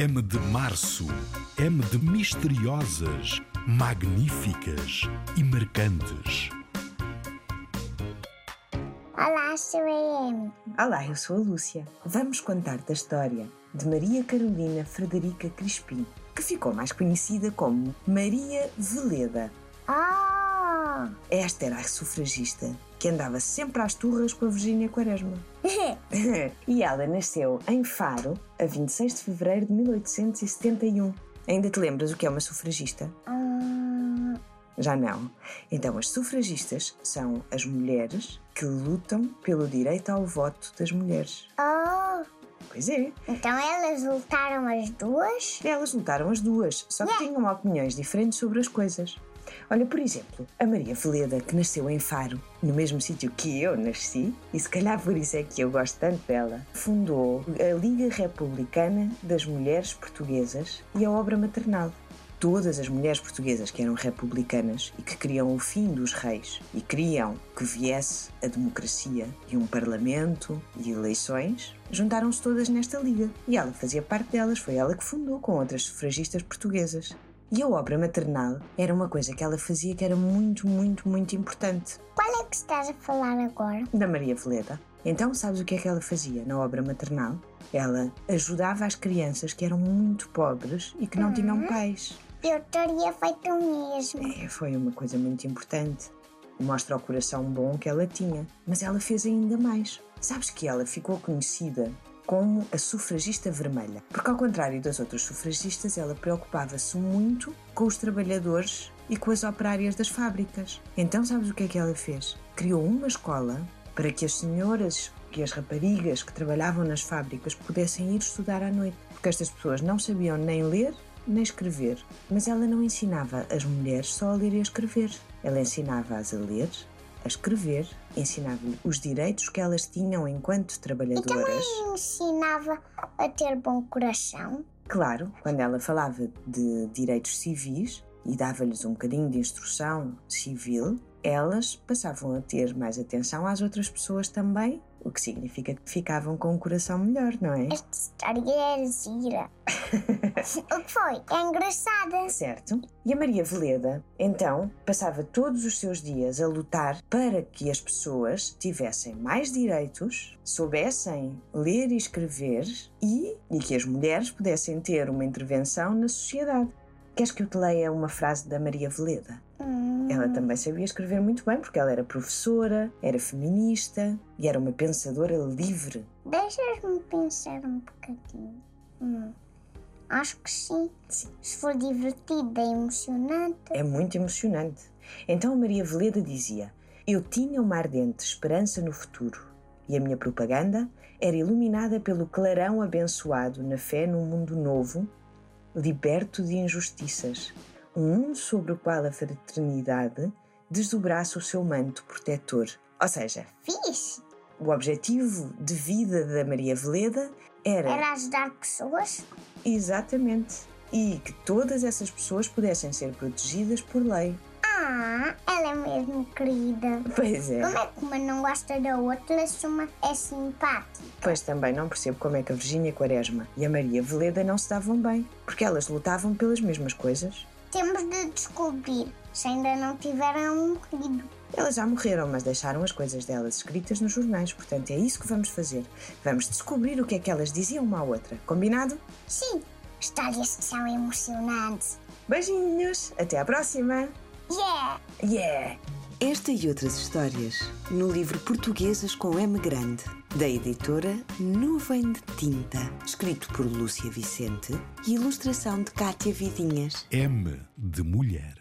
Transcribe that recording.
M de março. M de misteriosas, magníficas e marcantes. Olá, sou a Amy. Olá, eu sou a Lúcia. Vamos contar da história de Maria Carolina Frederica Crispim, que ficou mais conhecida como Maria Veleda. Esta era a sufragista que andava sempre às turras com a Virgínia Quaresma. e ela nasceu em Faro a 26 de fevereiro de 1871. Ainda te lembras o que é uma sufragista? Hum, Já não. Então, as sufragistas são as mulheres que lutam pelo direito ao voto das mulheres. oh! Pois é, Então elas lutaram as duas? elas lutaram as duas, só que tinham opiniões diferentes sobre as coisas. Olha, por exemplo, a Maria Veleda, que nasceu em Faro, no mesmo sítio que eu nasci, e se calhar por isso é que eu gosto tanto dela, fundou a Liga Republicana das Mulheres Portuguesas e a Obra Maternal. Todas as mulheres portuguesas que eram republicanas e que queriam o fim dos reis e queriam que viesse a democracia e um parlamento e eleições, juntaram-se todas nesta liga. E ela fazia parte delas, foi ela que fundou com outras sufragistas portuguesas. E a obra maternal era uma coisa que ela fazia que era muito, muito, muito importante. Qual é que estás a falar agora? Da Maria Veleda. Então, sabes o que é que ela fazia na obra maternal? Ela ajudava as crianças que eram muito pobres e que não tinham pais. Eu teria feito o mesmo. É, foi uma coisa muito importante. Mostra o coração bom que ela tinha. Mas ela fez ainda mais. Sabes que ela ficou conhecida como a sufragista vermelha. Porque, ao contrário das outras sufragistas, ela preocupava-se muito com os trabalhadores e com as operárias das fábricas. Então, sabes o que é que ela fez? Criou uma escola para que as senhoras e as raparigas que trabalhavam nas fábricas pudessem ir estudar à noite. Porque estas pessoas não sabiam nem ler nem escrever. Mas ela não ensinava as mulheres só a ler e a escrever. Ela ensinava-as a ler, a escrever, ensinava-lhe os direitos que elas tinham enquanto E trabalhadoras. também ensinava a ter bom coração. Claro, quando ela falava de direitos civis e dava-lhes um bocadinho de instrução civil, elas passavam a ter mais atenção às outras pessoas também, o que significa que ficavam com um coração melhor, não é? Esta história é gira. o que foi? É engraçada. Certo? E a Maria Veleda, então, passava todos os seus dias a lutar para que as pessoas tivessem mais direitos, soubessem ler e escrever e, e que as mulheres pudessem ter uma intervenção na sociedade. Queres que eu te leia uma frase da Maria Veleda? Hum, Ela também sabia escrever muito bem, porque ela era professora, era feminista e era uma pensadora livre. Deixas-me pensar um bocadinho. Hum, acho que sim. Sim. Se for divertido e emocionante. É muito emocionante. Então a Maria Veleda dizia: Eu tinha uma ardente esperança no futuro e a minha propaganda era iluminada pelo clarão abençoado na fé num mundo novo, liberto de injustiças, um sobre o qual a fraternidade desdobrasse o seu manto protetor. Ou seja, Fixe. o objetivo de vida da Maria Veleda era Era ajudar pessoas. exatamente e que todas essas pessoas pudessem ser protegidas por lei. Ah, ela é mesmo querida. Pois é. Como é que uma não gosta da outra se uma é simpática? Pois também não percebo como é que a Virgínia Quaresma e a Maria Veleda não se davam bem, porque elas lutavam pelas mesmas coisas. Temos de descobrir se ainda não tiveram morrido. Elas já morreram, mas deixaram as coisas delas escritas nos jornais, portanto é isso que vamos fazer. Vamos descobrir o que é que elas diziam uma à outra. Combinado? Sim, histórias que são emocionantes. Beijinhos! Até à próxima! Yeah! Yeah! Esta e outras histórias no livro Portuguesas com M Grande, da editora Nuvem de Tinta, escrito por Lúcia Vicente e ilustração de Cátia Vidinhas. M de mulher.